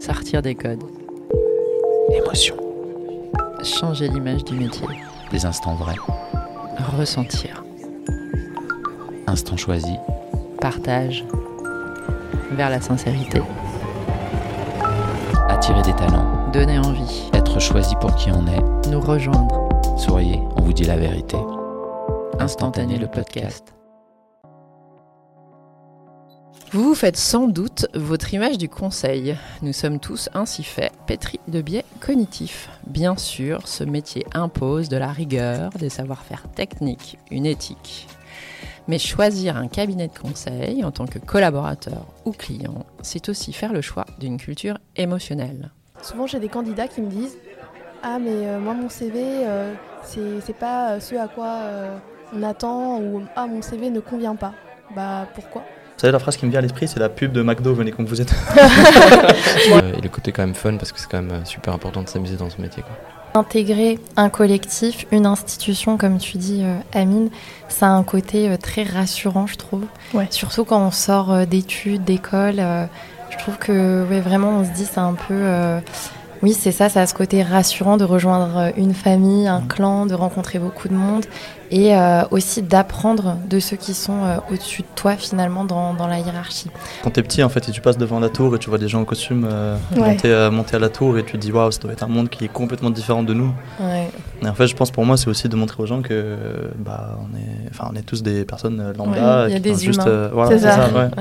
Sortir des codes. Émotion. Changer l'image du métier. Des instants vrais. Ressentir. Instant choisi. Partage. Vers la sincérité. Attirer des talents. Donner envie. Être choisi pour qui on est. Nous rejoindre. Souriez, on vous dit la vérité. Instantané le podcast. Vous vous faites sans doute votre image du conseil. Nous sommes tous ainsi faits, pétris de biais cognitifs. Bien sûr, ce métier impose de la rigueur, des savoir-faire techniques, une éthique. Mais choisir un cabinet de conseil en tant que collaborateur ou client, c'est aussi faire le choix d'une culture émotionnelle. Souvent, j'ai des candidats qui me disent Ah, mais euh, moi, mon CV, euh, c'est pas euh, ce à quoi euh, on attend, ou Ah, mon CV ne convient pas. Bah, pourquoi? Savez, la phrase qui me vient à l'esprit, c'est la pub de McDo, venez comme vous êtes. Euh, et le côté quand même fun parce que c'est quand même euh, super important de s'amuser dans ce métier. Quoi. Intégrer un collectif, une institution, comme tu dis, euh, Amine, ça a un côté euh, très rassurant, je trouve. Ouais. Surtout quand on sort euh, d'études, d'école. euh, je trouve que ouais, vraiment, on se dit, c'est un peu. Oui, c'est ça, ça a ce côté rassurant de rejoindre euh, une famille, un clan, de rencontrer beaucoup de monde et euh, aussi d'apprendre de ceux qui sont euh, au-dessus de toi, finalement, dans, dans la hiérarchie. Quand t'es petit, en fait, et tu passes devant la tour et tu vois des gens en costume euh, Ouais. monter, euh, monter à la tour et tu te dis, waouh, ça doit être un monde qui est complètement différent de nous. Ouais. Et en fait, je pense pour moi, c'est aussi de montrer aux gens que bah, on, est, enfin, on est tous des personnes lambda. Ouais, il y a qui des juste, humains. euh, voilà, C'est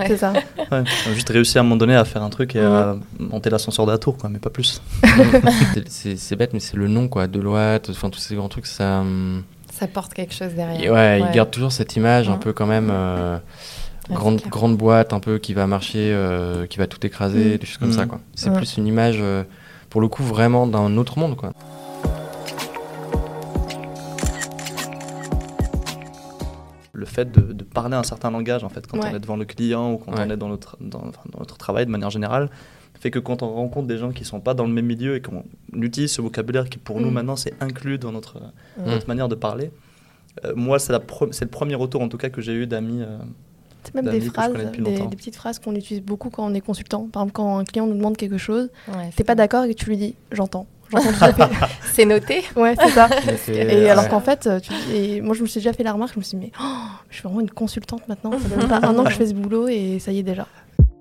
c'est ça. ça, ouais. Ouais. Ouais. Juste réussi à un moment donné à faire un truc et à monter l'ascenseur de la tour, quoi, mais pas plus. C'est- bête, mais c'est le nom quoi, Deloitte, enfin tous ces grands trucs, ça. hum, Ça porte quelque chose derrière. et ouais, ils gardent toujours cette image un Ouais. peu quand même. euh, Ouais, grande, grande boîte un peu qui va marcher, euh, qui va tout écraser, Mm. des choses comme Mm. ça quoi. C'est Ouais. plus une image, euh, pour le coup, vraiment d'un autre monde quoi. Le fait de, de parler un certain langage en fait quand Ouais. on est devant le client ou quand Ouais. on est dans notre, dans, enfin, dans notre travail de manière générale fait que quand on rencontre des gens qui sont pas dans le même milieu et qu'on utilise ce vocabulaire qui pour nous Mm. maintenant c'est inclus dans notre, Mm. notre manière de parler euh, moi c'est la pre- c'est le premier retour en tout cas que j'ai eu d'amis euh, C'est même des phrases, des, des petites phrases qu'on utilise beaucoup quand on est consultant. Par exemple, quand un client nous demande quelque chose, Ouais, t'es pas d'accord et que tu lui dis J'entends. C'est noté. Ouais, c'est ça. Et ouais. alors qu'en fait, tu, et moi je me suis déjà fait la remarque, je me suis dit, mais oh, je suis vraiment une consultante maintenant. Ça fait pas un an que je fais ce boulot et ça y est déjà.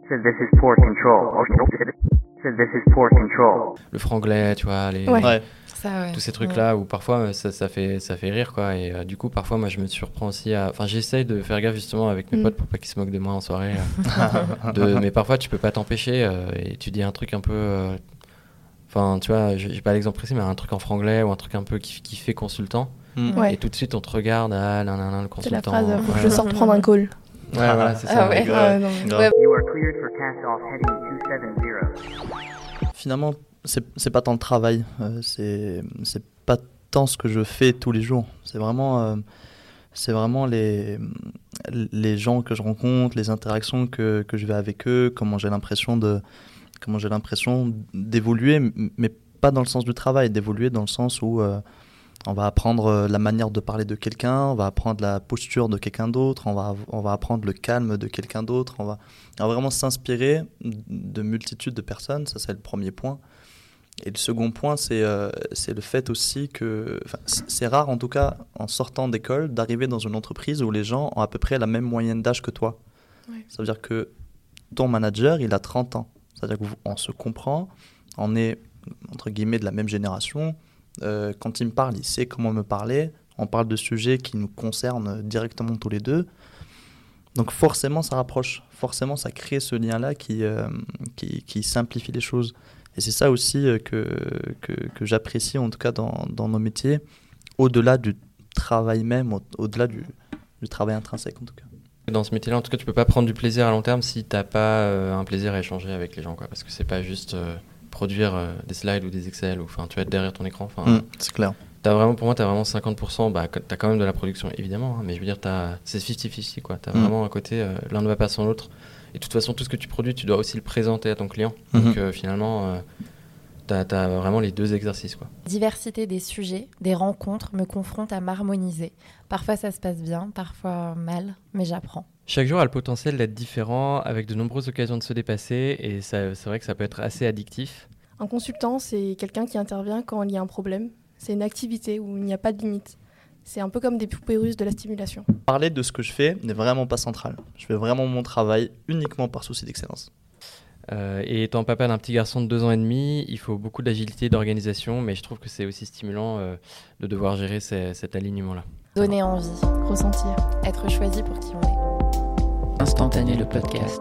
says this is poor control. Says this is poor control. le franglais, tu vois, les, Ouais. ouais. Ça, ouais. tous ces trucs là où parfois euh, ça, ça fait ça fait rire quoi et euh, du coup parfois moi je me surprends aussi à enfin j'essaye de faire gaffe justement avec mes Mm. potes pour pas qu'ils se moquent de moi en soirée euh, de- mais parfois tu peux pas t'empêcher euh, et tu dis un truc un peu euh, enfin tu vois j'ai pas l'exemple précis mais un truc en franglais ou un truc un peu qui, qui fait consultant Mm. Ouais. et tout de suite on te regarde ah nan, nan, nan, le C'est la consultant phrase, faut que ouais. je sorte prendre un call. Ouais, voilà c'est ça Ah ouais. Grave, Ouais, non, mais- grave. You are cleared for cast off heading 270. finalement c'est c'est pas tant le travail euh, c'est c'est pas tant ce que je fais tous les jours c'est vraiment euh, c'est vraiment les les gens que je rencontre les interactions que, que je vais avec eux comment j'ai l'impression de comment j'ai l'impression d'évoluer mais pas dans le sens du travail d'évoluer dans le sens où euh, on va apprendre euh, la manière de parler de quelqu'un, on va apprendre la posture de quelqu'un d'autre, on va, on va apprendre le calme de quelqu'un d'autre, on va, on va vraiment s'inspirer de multitudes de personnes, ça c'est le premier point. Et le second point, c'est euh, le fait aussi que c'est rare, en tout cas, en sortant d'école, d'arriver dans une entreprise où les gens ont à peu près la même moyenne d'âge que toi. Ouais. Ça veut dire que ton manager, il a 30 ans. C'est-à-dire qu'on se comprend, on est, entre guillemets, de la même génération. Euh, quand il me parle, il sait comment me parler. On parle de sujets qui nous concernent directement tous les deux. Donc forcément, ça rapproche. Forcément, ça crée ce lien-là qui, euh, simplifie les choses. Et c'est ça aussi euh, que, j'apprécie, en tout cas dans, nos métiers, au-delà du travail même, au- au-delà du, du travail intrinsèque en tout cas. Dans ce métier-là, en tout cas, tu peux pas prendre du plaisir à long terme si t'as pas euh, un plaisir à échanger avec les gens, quoi. Parce que c'est pas juste euh, produire euh, des slides ou des Excel, ou enfin, tu vas être derrière ton écran. Enfin, Mm, c'est clair. t'as vraiment, pour moi, t'as vraiment 50%. Bah, t'as quand même de la production, évidemment, hein, mais je veux dire, c'est 50-50, quoi. T'as Mm. vraiment un côté, l'un ne va pas sans l'autre. Et de toute façon, tout ce que tu produis, tu dois aussi le présenter à ton client. Mhm. Donc, finalement, t'as, t'as vraiment les deux exercices, quoi. Diversité des sujets, des rencontres me confrontent à m'harmoniser. Parfois ça se passe bien, parfois mal, mais j'apprends. Chaque jour a le potentiel d'être différent, avec de nombreuses occasions de se dépasser, et ça- c'est vrai que ça peut être assez addictif. Un consultant, c'est quelqu'un qui intervient quand il y a un problème. C'est une activité où il n'y a pas de limite. C'est un peu comme des poupées russes de la stimulation. Parler de ce que je fais n'est vraiment pas central. Je fais vraiment mon travail uniquement par souci d'excellence. Euh, et étant papa d'un petit garçon de deux ans et demi, il faut beaucoup d'agilité, d'organisation, mais je trouve que c'est aussi stimulant euh, de devoir gérer ces- cet alignement-là. Donner envie, Ressentir. être choisi pour qui on est. Instantané le podcast.